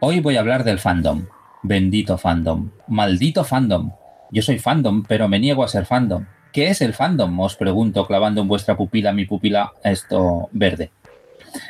Hoy voy a hablar del fandom. Bendito fandom. Maldito fandom. Yo soy fandom, pero me niego a ser fandom. ¿Qué es el fandom? Os pregunto, clavando en vuestra pupila mi pupila esto verde.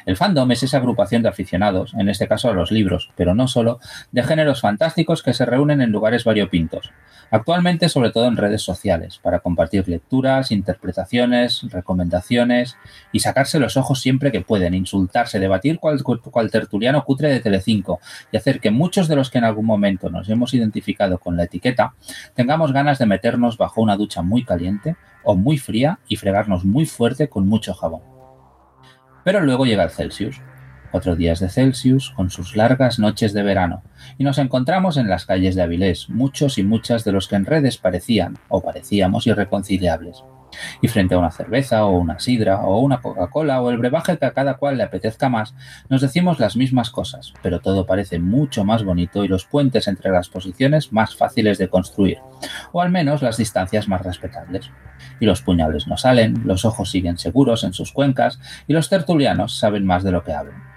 El fandom es esa agrupación de aficionados, en este caso a los libros, pero no solo, de géneros fantásticos que se reúnen en lugares variopintos. Actualmente, sobre todo en redes sociales, para compartir lecturas, interpretaciones, recomendaciones y sacarse los ojos siempre que pueden, insultarse, debatir cual, cual tertuliano cutre de Telecinco y hacer que muchos de los que en algún momento nos hemos identificado con la etiqueta tengamos ganas de meternos bajo una ducha muy caliente o muy fría y fregarnos muy fuerte con mucho jabón. Pero luego llega el Celsius, cuatro días de Celsius con sus largas noches de verano, y nos encontramos en las calles de Avilés, muchos y muchas de los que en redes parecían o parecíamos irreconciliables. Y frente a una cerveza o una sidra o una Coca-Cola o el brebaje que a cada cual le apetezca más, nos decimos las mismas cosas, pero todo parece mucho más bonito y los puentes entre las posiciones más fáciles de construir, o al menos las distancias más respetables y los puñales no salen, los ojos siguen seguros en sus cuencas y los tertulianos saben más de lo que hablan.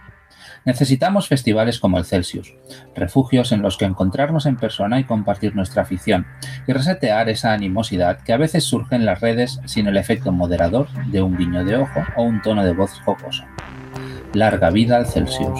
Necesitamos festivales como el Celsius, refugios en los que encontrarnos en persona y compartir nuestra afición, y resetear esa animosidad que a veces surge en las redes sin el efecto moderador de un guiño de ojo o un tono de voz jocoso. Larga vida al Celsius.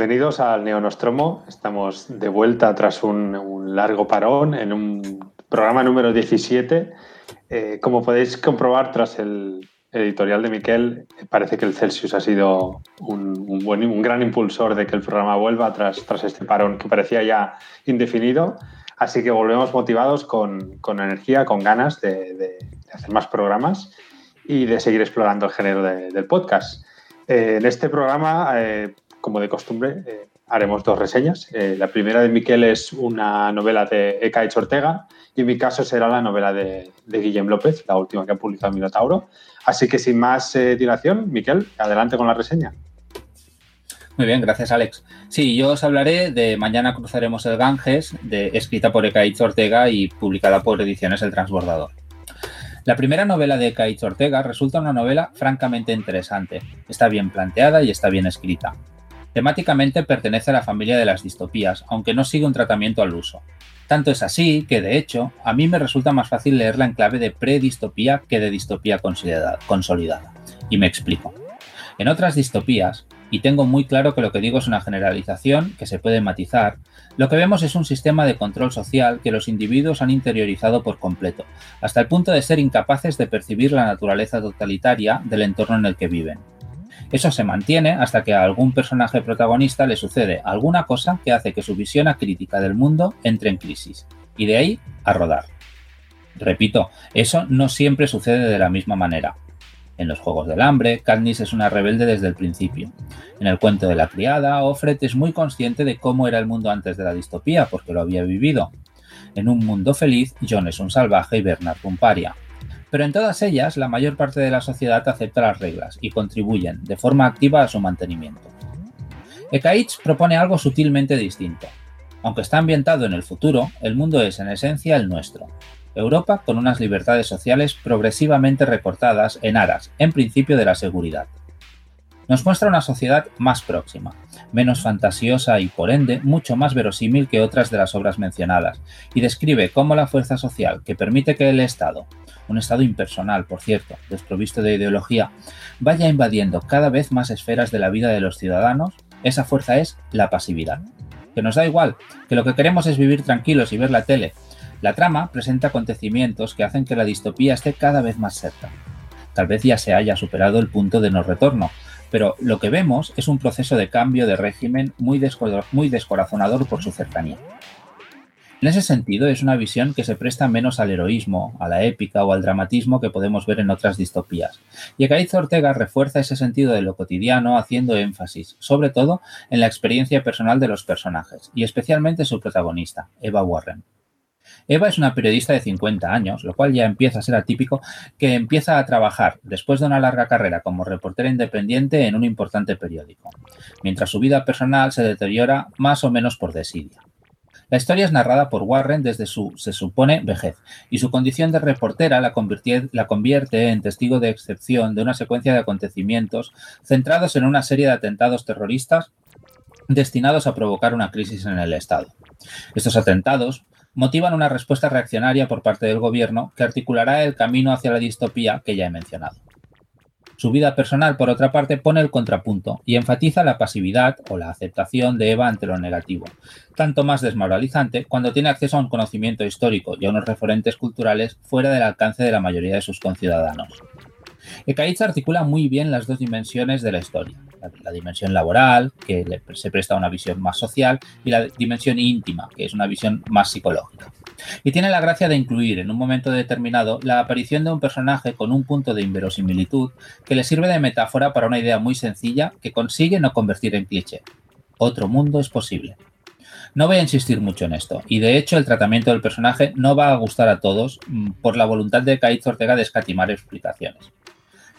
Bienvenidos al Neonostromo. Estamos de vuelta tras un, largo parón en un programa número 17. Eh, como podéis comprobar tras el, editorial de Miquel, parece que el Celsius ha sido un, buen, un gran impulsor de que el programa vuelva tras, tras este parón que parecía ya indefinido. Así que volvemos motivados con, energía, con ganas de, hacer más programas y de seguir explorando el género del podcast. Eh, en este programa, eh, como de costumbre, eh, haremos dos reseñas. la primera de Miquel es una novela de Ekaich Ortega y en mi caso será la novela de, de Guillem López, la última que ha publicado Minotauro. Así que sin más dilación, Miquel, adelante con la reseña. Muy bien, gracias Alex. Sí, yo os hablaré de Mañana cruzaremos el Ganges, escrita por Ekaich Ortega y publicada por Ediciones El Transbordador. La primera novela de Ekaich Ortega resulta una novela francamente interesante. Está bien planteada y está bien escrita. Temáticamente pertenece a la familia de las distopías, aunque no sigue un tratamiento al uso. Tanto es así que, de hecho, a mí me resulta más fácil leerla en clave de predistopía que de distopía consolidada. Y me explico. En otras distopías, y tengo muy claro que lo que digo es una generalización que se puede matizar, lo que vemos es un sistema de control social que los individuos han interiorizado por completo, hasta el punto de ser incapaces de percibir la naturaleza totalitaria del entorno en el que viven. Eso se mantiene hasta que a algún personaje protagonista le sucede alguna cosa que hace que su visión crítica del mundo entre en crisis, y de ahí a rodar. Repito, eso no siempre sucede de la misma manera. En los Juegos del Hambre, Katniss es una rebelde desde el principio. En el cuento de la criada, Offred es muy consciente de cómo era el mundo antes de la distopía, porque lo había vivido. En un mundo feliz, John es un salvaje y Bernard un paria. Pero en todas ellas, la mayor parte de la sociedad acepta las reglas y contribuyen de forma activa a su mantenimiento. Ekaich propone algo sutilmente distinto. Aunque está ambientado en el futuro, el mundo es en esencia el nuestro, Europa con unas libertades sociales progresivamente recortadas en aras, en principio, de la seguridad. nos muestra una sociedad más próxima, menos fantasiosa y por ende mucho más verosímil que otras de las obras mencionadas, y describe cómo la fuerza social que permite que el Estado, un Estado impersonal, por cierto, desprovisto de ideología, vaya invadiendo cada vez más esferas de la vida de los ciudadanos, esa fuerza es la pasividad. Que nos da igual, que lo que queremos es vivir tranquilos y ver la tele. La trama presenta acontecimientos que hacen que la distopía esté cada vez más cerca. Tal vez ya se haya superado el punto de no retorno, pero lo que vemos es un proceso de cambio de régimen muy, descorazonador por su cercanía. En ese sentido, es una visión que se presta menos al heroísmo, a la épica o al dramatismo que podemos ver en otras distopías. Y Ecaiz Ortega refuerza ese sentido de lo cotidiano haciendo énfasis, sobre todo, en la experiencia personal de los personajes, y especialmente su protagonista, Eva Warren. Eva es una periodista de 50 años, lo cual ya empieza a ser atípico, que empieza a trabajar después de una larga carrera como reportera independiente en un importante periódico, mientras su vida personal se deteriora más o menos por desidia. La historia es narrada por Warren desde su, se supone, vejez, y su condición de reportera la, convierte en testigo de excepción de una secuencia de acontecimientos centrados en una serie de atentados terroristas destinados a provocar una crisis en el Estado. Estos atentados motivan una respuesta reaccionaria por parte del gobierno que articulará el camino hacia la distopía que ya he mencionado. Su vida personal, por otra parte, pone el contrapunto y enfatiza la pasividad o la aceptación de Eva ante lo negativo, tanto más desmoralizante cuando tiene acceso a un conocimiento histórico y a unos referentes culturales fuera del alcance de la mayoría de sus conciudadanos. Ekaitz articula muy bien las dos dimensiones de la historia, la, dimensión laboral, que se presta a una visión más social, y la dimensión íntima, que es una visión más psicológica. Y tiene la gracia de incluir en un momento determinado la aparición de un personaje con un punto de inverosimilitud que le sirve de metáfora para una idea muy sencilla que consigue no convertir en cliché. Otro mundo es posible. No voy a insistir mucho en esto, y de hecho el tratamiento del personaje no va a gustar a todos mm, por la voluntad de Kaiz Ortega de escatimar explicaciones.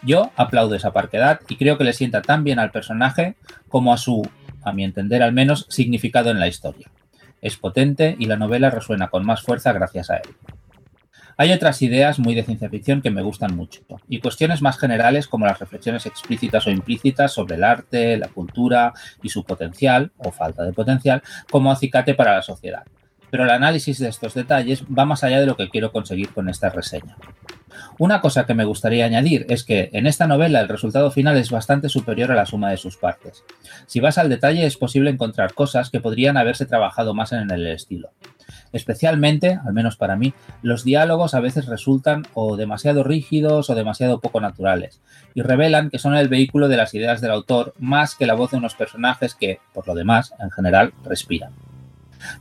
Yo aplaudo esa parquedad y creo que le sienta tan bien al personaje como a su, a mi entender al menos, significado en la historia. Es potente y la novela resuena con más fuerza gracias a él. Hay otras ideas muy de ciencia ficción que me gustan mucho, y cuestiones más generales como las reflexiones explícitas o implícitas sobre el arte, la cultura y su potencial, o falta de potencial, como acicate para la sociedad. Pero el análisis de estos detalles va más allá de lo que quiero conseguir con esta reseña. Una cosa que me gustaría añadir es que en esta novela el resultado final es bastante superior a la suma de sus partes. Si vas al detalle es posible encontrar cosas que podrían haberse trabajado más en el estilo. Especialmente, al menos para mí, los diálogos a veces resultan o demasiado rígidos o demasiado poco naturales, y revelan que son el vehículo de las ideas del autor más que la voz de unos personajes que, por lo demás, en general, respiran.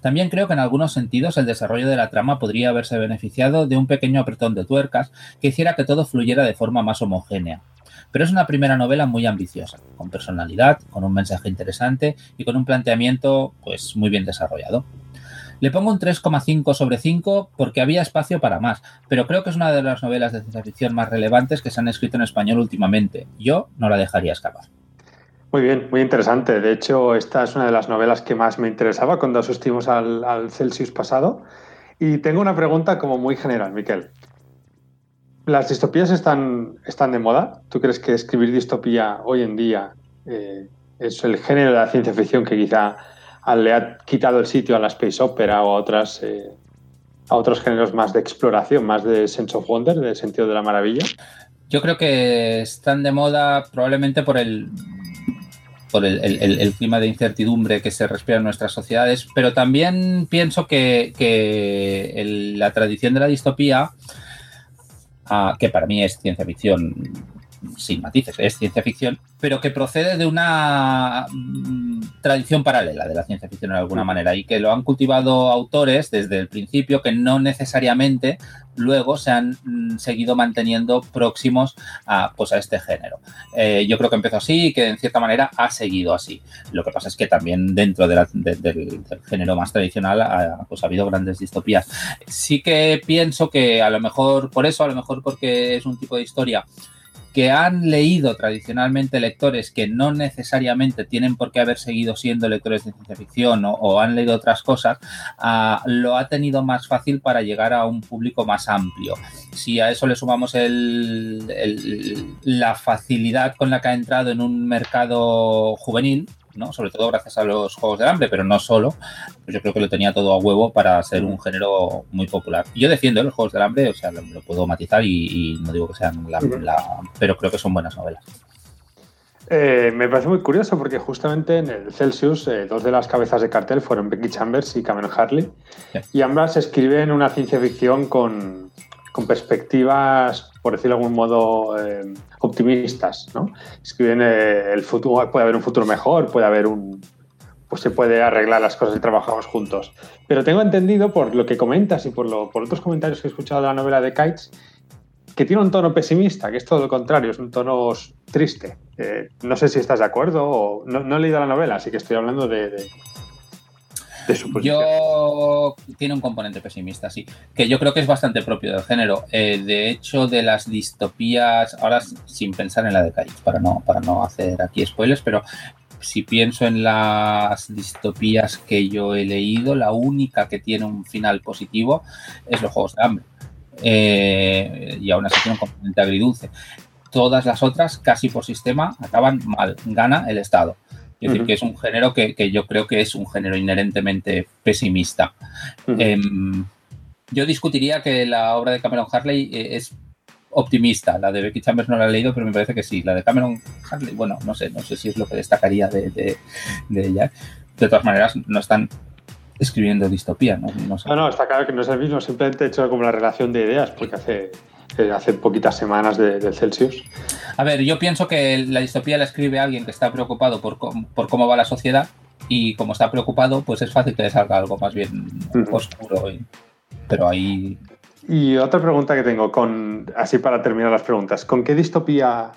También creo que en algunos sentidos el desarrollo de la trama podría haberse beneficiado de un pequeño apretón de tuercas que hiciera que todo fluyera de forma más homogénea. Pero es una primera novela muy ambiciosa, con personalidad, con un mensaje interesante y con un planteamiento pues muy bien desarrollado. Le pongo un 3,5 sobre 5 porque había espacio para más, pero creo que es una de las novelas de ciencia ficción más relevantes que se han escrito en español últimamente. Yo no la dejaría escapar. Muy bien, muy interesante. De hecho, esta es una de las novelas que más me interesaba cuando asistimos al, Celsius pasado. Y tengo una pregunta como muy general, Miquel. ¿Las distopías están, están de moda? ¿Tú crees que escribir distopía hoy en día eh, es el género de la ciencia ficción que quizá le ha quitado el sitio a la space opera o a, otras, eh, a otros géneros más de exploración, más de sense of wonder, de sentido de la maravilla? Yo creo que están de moda probablemente por el por el, clima de incertidumbre que se respira en nuestras sociedades, pero también pienso que, la tradición de la distopía, ah, que para mí es ciencia ficción sin matices, es ciencia ficción, pero que procede de una mm, tradición paralela de la ciencia ficción de alguna manera y que lo han cultivado autores desde el principio que no necesariamente luego se han mm, seguido manteniendo próximos a, pues, a este género. Eh, yo creo que empezó así y que en cierta manera ha seguido así. Lo que pasa es que también dentro del, género más tradicional ha, pues, ha habido grandes distopías. Sí que pienso que a lo mejor por eso, a lo mejor porque es un tipo de historia que han leído tradicionalmente lectores que no necesariamente tienen por qué haber seguido siendo lectores de ciencia ficción o, han leído otras cosas, ah, lo ha tenido más fácil para llegar a un público más amplio. Si a eso le sumamos la facilidad con la que ha entrado en un mercado juvenil, ¿no? Sobre todo gracias a los Juegos del Hambre, pero no solo. Pues yo creo que lo tenía todo a huevo para ser un género muy popular. Yo defiendo los Juegos del Hambre, o sea, lo, puedo matizar y, no digo que sean la, pero creo que son buenas novelas. Eh, me parece muy curioso porque justamente en el Celsius eh, dos de las cabezas de cartel fueron Becky Chambers y Cameron Harley y ambas escriben una ciencia ficción con, con perspectivas, por decirlo de algún modo, eh, optimistas. ¿no? Escriben eh, el futuro, puede haber un futuro mejor, puede haber un. Pues se puede arreglar las cosas y trabajamos juntos. Pero tengo entendido por lo que comentas y por, lo, por otros comentarios que he escuchado de la novela de Kites que tiene un tono pesimista, que es todo lo contrario, es un tono triste. Eh, no sé si estás de acuerdo o no, he leído la novela, así que estoy hablando de, yo tiene un componente pesimista, sí, que yo creo que es bastante propio del género. Eh, de hecho, de las distopías, ahora sin pensar en la de Caíz, para no, para no hacer aquí spoilers, pero si pienso en las distopías que yo he leído, la única que tiene un final positivo es los Juegos de Hambre. Eh, y aún así tiene un componente agridulce. Todas las otras, casi por sistema, acaban mal. Gana el Estado. Es decir, que es un género que, yo creo que es un género inherentemente pesimista. Em, yo discutiría que la obra de Cameron Harley eh, es optimista. La de Becky Chambers no la he leído, pero me parece que sí. La de Cameron Harley, bueno, no sé, no sé si es lo que destacaría de, ella. De todas maneras, no están escribiendo distopía, ¿no? No, no, está claro que no es el mismo, simplemente he hecho como la relación de ideas, porque hace hace poquitas semanas del Celsius. A ver, yo pienso que la distopía la escribe alguien que está preocupado por, cómo va la sociedad y como está preocupado, pues es fácil que le salga algo más bien oscuro. pero ahí... Y otra pregunta que tengo, con así para terminar las preguntas, ¿con qué distopía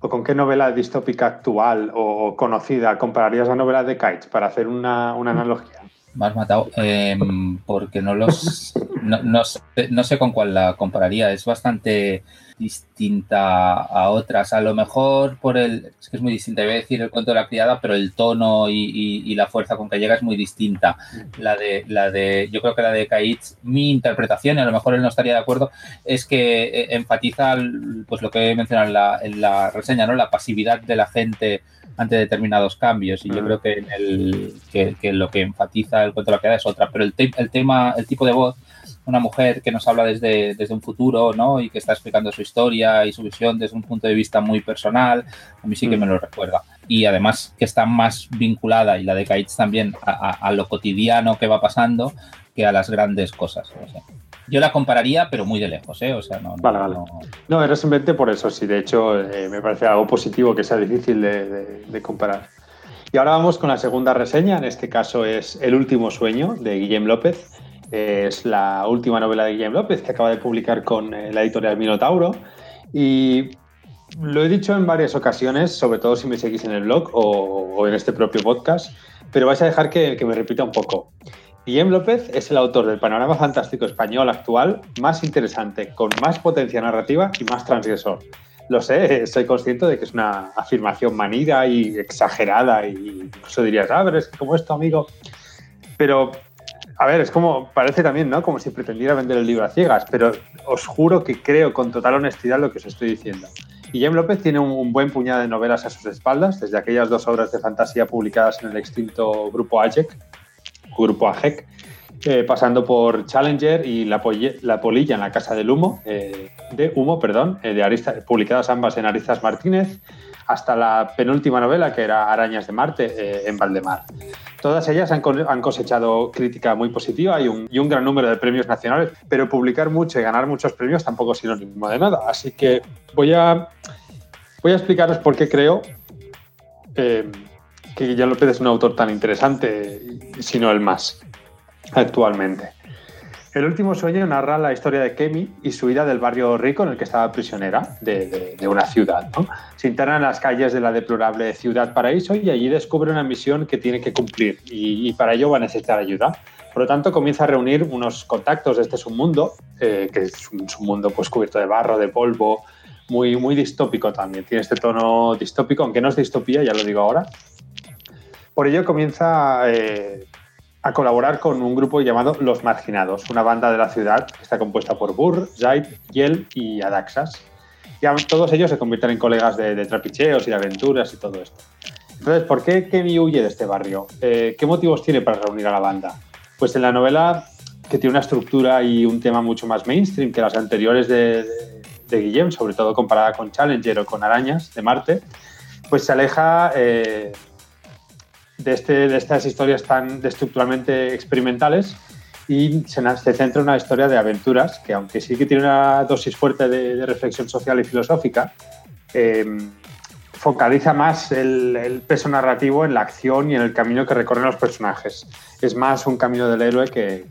o con qué novela distópica actual o conocida compararías la novela de Kites para hacer una, una analogía? Me has matado. Em, porque no los. No, sé, con cuál la compararía. Es bastante distinta a otras. A lo mejor por el. Es que es muy distinta. Voy a decir el cuento de la criada, pero el tono y, la fuerza con que llega es muy distinta. La de. La de yo creo que la de Kaitz, mi interpretación, y a lo mejor él no estaría de acuerdo, es que eh, enfatiza pues lo que he mencionado en la, en la reseña, ¿no? La pasividad de la gente ante determinados cambios. Y yo creo que, el, que, lo que enfatiza el cuento de la queda es otra. Pero el, el tema, el tipo de voz, una mujer que nos habla desde, desde un futuro, ¿no? Y que está explicando su historia y su visión desde un punto de vista muy personal, a mí sí que me lo recuerda. Y además que está más vinculada, y la de Kites también, a, lo cotidiano que va pasando que a las grandes cosas. Yo la compararía, pero muy de lejos, ¿eh? O sea, no. Vale, vale. No, era simplemente por eso. Sí, de hecho, eh, me parece algo positivo que sea difícil de, comparar. Y ahora vamos con la segunda reseña. En este caso es El último sueño de Guillem López. Es la última novela de Guillem López que acaba de publicar con eh, la editorial Minotauro. Y lo he dicho en varias ocasiones, sobre todo si me seguís en el blog o, en este propio podcast, pero vais a dejar que, me repita un poco. Guillem López es el autor del panorama fantástico español actual más interesante, con más potencia narrativa y más transgresor. Lo sé, soy consciente de que es una afirmación manida y exagerada y incluso dirías, ah, pero es como esto, amigo. Pero, a ver, es como, parece también, ¿no? Como si pretendiera vender el libro a ciegas, pero os juro que creo con total honestidad lo que os estoy diciendo. Guillem López tiene un, buen puñado de novelas a sus espaldas, desde aquellas dos obras de fantasía publicadas en el extinto grupo AJEC, grupo AGEC, eh, pasando por Challenger y la, la, Polilla en la Casa del Humo, eh, de Humo, perdón, eh, de publicadas ambas en Arizas Martínez, hasta la penúltima novela que era Arañas de Marte en Valdemar. Todas ellas han, cosechado crítica muy positiva y un, gran número de premios nacionales, pero publicar mucho y ganar muchos premios tampoco es sinónimo de nada. Así que voy a, explicaros por qué creo que Guillermo López es un autor tan interesante, sino el más, actualmente. El último sueño narra la historia de Kemi y su ida del barrio rico en el que estaba prisionera de, una ciudad. Se interna en las calles de la deplorable ciudad paraíso y allí descubre una misión que tiene que cumplir y, para ello va a necesitar ayuda. Por lo tanto, comienza a reunir unos contactos de este submundo, eh, que es un submundo pues, cubierto de barro, de polvo, muy, muy distópico también. Tiene este tono distópico, aunque no es distopía, ya lo digo ahora. Por ello comienza eh, a colaborar con un grupo llamado Los Marginados, una banda de la ciudad que está compuesta por Burr, Zaid, Yel y Adaxas. Y todos ellos se convierten en colegas de, trapicheos y de aventuras y todo esto. Entonces, ¿por qué Kemi huye de este barrio? Eh, ¿Qué motivos tiene para reunir a la banda? Pues en la novela, que tiene una estructura y un tema mucho más mainstream que las anteriores de, de, Guillem, sobre todo comparada con Challenger o con Arañas de Marte, pues se aleja eh, de, este, de estas historias tan estructuralmente experimentales y se, centra en una historia de aventuras que, aunque sí que tiene una dosis fuerte de, reflexión social y filosófica, eh, focaliza más el, peso narrativo en la acción y en el camino que recorren los personajes. Es más un camino del héroe que,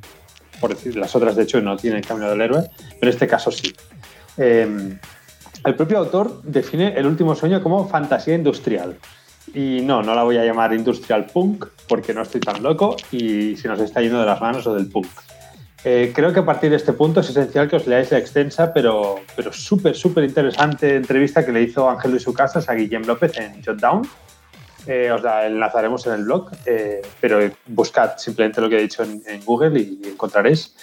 por decir, las otras de hecho no tienen camino del héroe, pero en este caso sí. Eh, el propio autor define el último sueño como fantasía industrial. Y no, no la voy a llamar industrial punk porque no estoy tan loco y se nos está yendo de las manos o del punk. Eh, creo que a partir de este punto es esencial que os leáis la extensa, pero, pero súper, súper interesante entrevista que le hizo Ángel de su casa a Guillem López en Jotdown. Eh, os la enlazaremos en el blog, eh, pero buscad simplemente lo que he dicho en, Google y, encontraréis.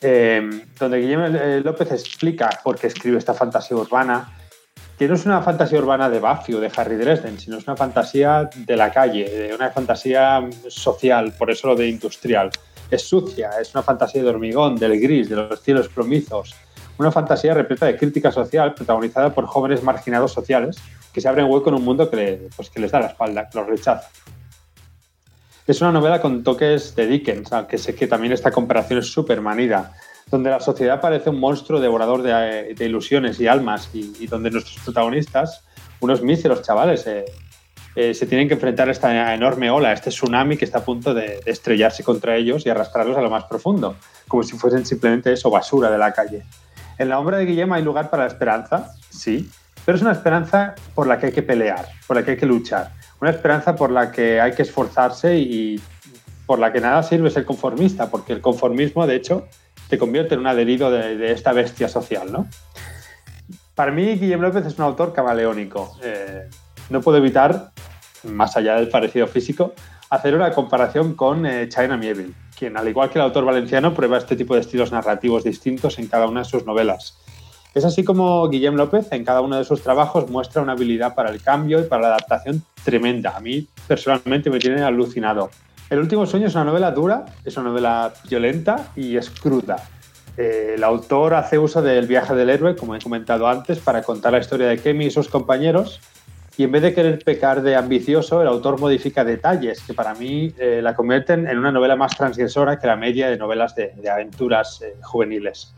donde Guillem López explica por qué escribe esta fantasía urbana, que no es una fantasía urbana de Buffy o de Harry Dresden, sino es una fantasía de la calle, una fantasía social, por eso lo de industrial. Es sucia, es una fantasía de hormigón, del gris, de los cielos plomizos, una fantasía repleta de crítica social protagonizada por jóvenes marginados sociales que se abren hueco en un mundo que, pues, que les da la espalda, que los rechaza. Es una novela con toques de Dickens, aunque sé que también esta comparación es súper manida donde la sociedad parece un monstruo devorador de, ilusiones y almas y, donde nuestros protagonistas, unos míseros chavales, eh, eh, se tienen que enfrentar a esta enorme ola, este tsunami que está a punto de, estrellarse contra ellos y arrastrarlos a lo más profundo, como si fuesen simplemente eso, basura de la calle. En la obra de Guillem hay lugar para la esperanza, sí, pero es una esperanza por la que hay que pelear, por la que hay que luchar, una esperanza por la que hay que esforzarse y por la que nada sirve ser conformista, porque el conformismo, de hecho, te convierte en un adherido de, esta bestia social, ¿no? Para mí, Guillem López es un autor camaleónico. Eh, no puedo evitar, más allá del parecido físico, hacer una comparación con eh, China Mieville, quien, al igual que el autor valenciano, prueba este tipo de estilos narrativos distintos en cada una de sus novelas. Es así como Guillem López en cada uno de sus trabajos muestra una habilidad para el cambio y para la adaptación tremenda. A mí personalmente me tiene alucinado. El último sueño es una novela dura, es una novela violenta y es cruda. Eh, el autor hace uso del viaje del héroe, como he comentado antes, para contar la historia de Kemi y sus compañeros. Y en vez de querer pecar de ambicioso, el autor modifica detalles que para mí eh, la convierten en una novela más transgresora que la media de novelas de, aventuras eh, juveniles.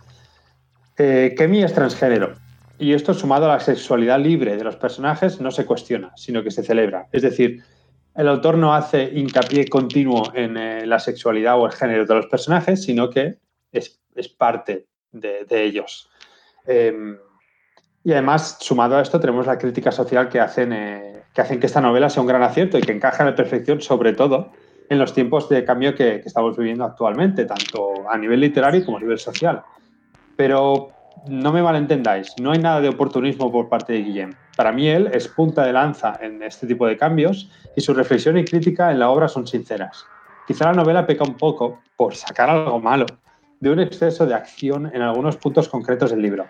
Kemi es transgénero. Y esto, sumado a la sexualidad libre de los personajes, no se cuestiona, sino que se celebra. Es decir, el autor no hace hincapié continuo en eh, la sexualidad o el género de los personajes, sino que es, parte de, ellos. Em, y además, sumado a esto, tenemos la crítica social que hacen, eh, que hacen que esta novela sea un gran acierto y que encaja a la perfección, sobre todo en los tiempos de cambio que, que estamos viviendo actualmente, tanto a nivel literario como a nivel social. Pero no me malentendáis, no hay nada de oportunismo por parte de Guillem. Para mí él es punta de lanza en este tipo de cambios y su reflexión y crítica en la obra son sinceras. Quizá la novela peca un poco, por sacar algo malo, de un exceso de acción en algunos puntos concretos del libro.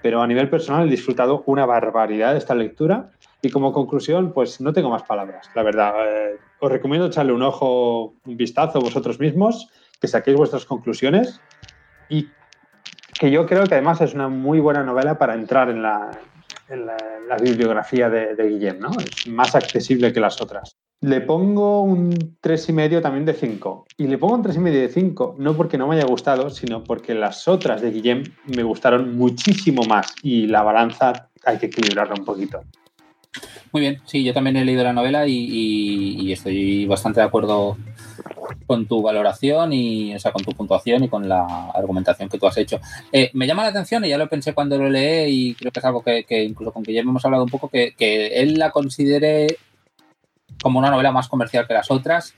Pero a nivel personal he disfrutado una barbaridad de esta lectura y como conclusión, pues no tengo más palabras, la verdad. Eh, os recomiendo echarle un ojo, un vistazo vosotros mismos, que saquéis vuestras conclusiones y que yo creo que además es una muy buena novela para entrar en la, bibliografía de, Guillem, ¿no? Es más accesible que las otras. Le pongo un 3,5 también de 5. Y le pongo un 3,5 de 5 no porque no me haya gustado, sino porque las otras de Guillem me gustaron muchísimo más y la balanza hay que equilibrarla un poquito. Muy bien, sí, yo también he leído la novela y, estoy bastante de acuerdo con tu valoración y, o sea, con tu puntuación y con la argumentación que tú has hecho. Eh, me llama la atención, y ya lo pensé cuando lo leí, y creo que es algo que, incluso con ya hemos hablado un poco, que, él la considere como una novela más comercial que las otras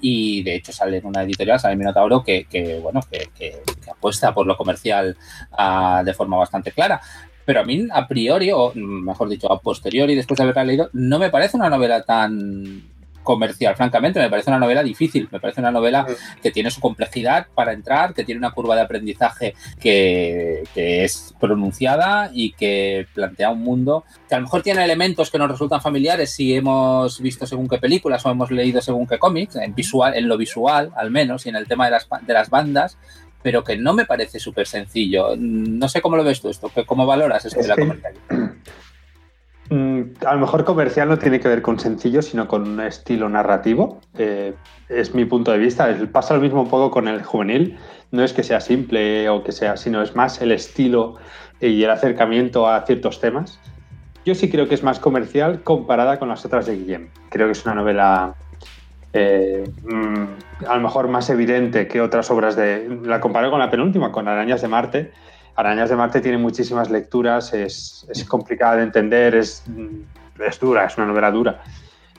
y de hecho sale en una editorial, sale en Minotauro, que, bueno, que, apuesta por lo comercial ah, de forma bastante clara. pero a mí a priori, o mejor dicho, a posteriori, después de haberla leído, no me parece una novela tan comercial, francamente, me parece una novela difícil, me parece una novela que tiene su complejidad para entrar, que tiene una curva de aprendizaje que, es pronunciada y que plantea un mundo que a lo mejor tiene elementos que nos resultan familiares si hemos visto según qué películas o hemos leído según qué cómics, en, visual, en lo visual al menos, y en el tema de las, de las bandas, pero que no me parece súper sencillo. No sé cómo lo ves tú esto, ¿cómo valoras esto de la comercialidad? Mm, a lo mejor comercial no tiene que ver con sencillo, sino con un estilo narrativo. Eh, es mi punto de vista. Pasa lo mismo un poco con el juvenil. No es que sea simple o que sea, sino es más el estilo y el acercamiento a ciertos temas. Yo sí creo que es más comercial comparada con las otras de Guillem. Creo que es una novela eh, mm, a lo mejor más evidente que otras obras de... La comparo con la penúltima, con Arañas de Marte, Arañas de Marte tiene muchísimas lecturas, es, complicada de entender, es, es, dura, es una novela dura.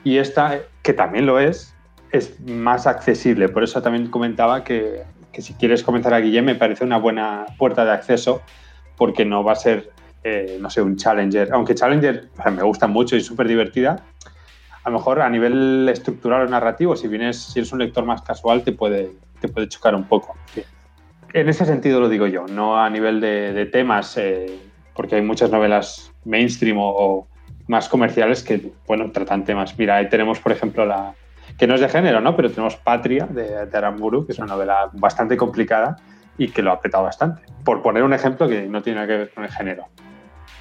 Y esta, que también lo es, es más accesible. Por eso también comentaba que, si quieres comenzar a Guillem me parece una buena puerta de acceso porque no va a ser, eh, no sé, un Challenger. Aunque Challenger me gusta mucho y súper divertida, a lo mejor a nivel estructural o narrativo, si vienes, si eres un lector más casual, te puede, te puede chocar un poco en ese sentido lo digo yo, no a nivel de, temas, eh, porque hay muchas novelas mainstream o, más comerciales que, bueno, tratan temas. Mira, ahí tenemos, por ejemplo, la que no es de género, ¿no? Pero tenemos Patria de, de Aramburu, que es una novela bastante complicada y que lo ha apretado bastante. Por poner un ejemplo que no tiene nada que ver con el género.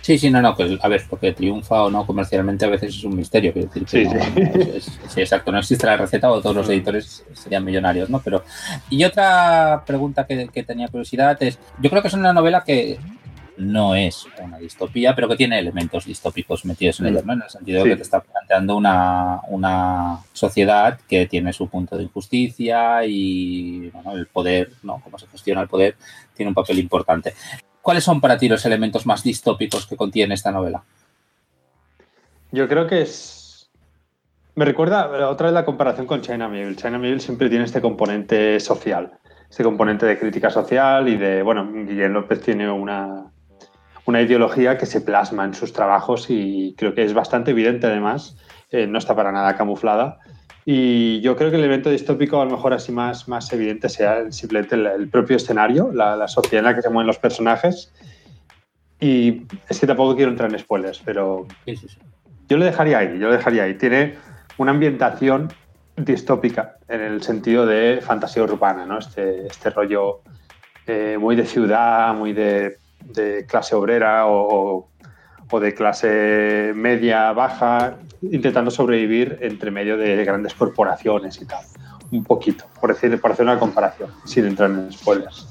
Sí, sí, no, no, a ver, porque triunfa o no comercialmente a veces es un misterio. decir sí, sí. exacto, no existe la receta o todos los mm. editores serían millonarios, ¿no? Pero, y otra pregunta que, tenía curiosidad es, yo creo que es una novela que no es una distopía, pero que tiene elementos distópicos metidos en ella, ¿no? En el sentido de que te está planteando una, una, sociedad que tiene su punto de injusticia y bueno, el poder, ¿no? Cómo se gestiona el poder, tiene un papel importante. ¿Cuáles son para ti los elementos más distópicos que contiene esta novela? Yo creo que es. Me recuerda otra vez la comparación con China Mill. China Mill siempre tiene este componente social, este componente de crítica social y de. Bueno, Guillermo López tiene una, una ideología que se plasma en sus trabajos y creo que es bastante evidente además, eh, no está para nada camuflada y yo creo que el evento distópico, a lo mejor así más, más evidente, sea simplemente el, propio escenario, la, sociedad en la que se mueven los personajes. Y es que tampoco quiero entrar en spoilers, pero yo lo dejaría ahí, yo lo dejaría ahí. Tiene una ambientación distópica en el sentido de fantasía urbana, ¿no? Este, este rollo eh, muy de ciudad, muy de, clase obrera o, o de clase media, baja, intentando sobrevivir entre medio de grandes corporaciones y tal. Un poquito, por, decir, por hacer una comparación, sin entrar en spoilers.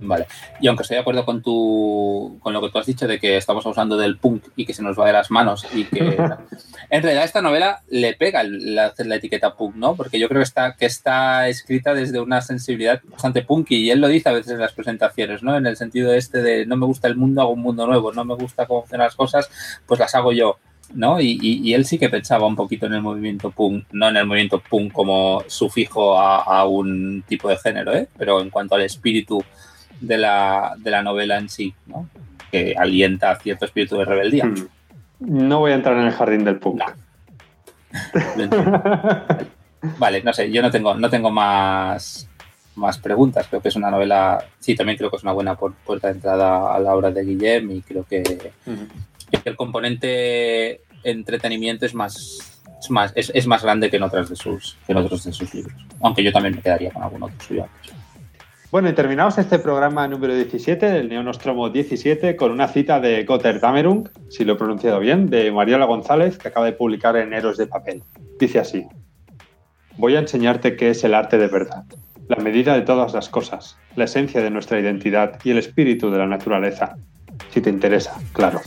Vale. Y aunque estoy de acuerdo con tu, con lo que tú has dicho de que estamos usando del punk y que se nos va de las manos y que en realidad esta novela le pega la, la etiqueta punk, ¿no? Porque yo creo que está, que está escrita desde una sensibilidad bastante punky y él lo dice a veces en las presentaciones, ¿no? En el sentido este de no me gusta el mundo, hago un mundo nuevo, no me gusta cómo hacen las cosas, pues las hago yo. ¿no? Y, él sí que pensaba un poquito en el movimiento punk, no en el movimiento punk como sufijo a, un tipo de género, ¿eh? pero en cuanto al espíritu de la, novela en sí, ¿no? que alienta cierto espíritu de rebeldía. Hmm. No voy a entrar en el jardín del punk. vale, no sé, yo no tengo, no tengo más, más preguntas. Creo que es una novela, sí, también creo que es una buena puerta de entrada a la obra de Guillem y creo que, el componente entretenimiento es más, es más, es, más grande que en, otras de sus, que en otros de sus libros. Aunque yo también me quedaría con algún otro suyo Bueno, y terminamos este programa número 17 del Neonostromo 17 con una cita de Gotthard Damerung, si lo he pronunciado bien, de Mariela González, que acaba de publicar en Héroes de Papel. Dice así: Voy a enseñarte qué es el arte de verdad, la medida de todas las cosas, la esencia de nuestra identidad y el espíritu de la naturaleza, si te interesa, claro.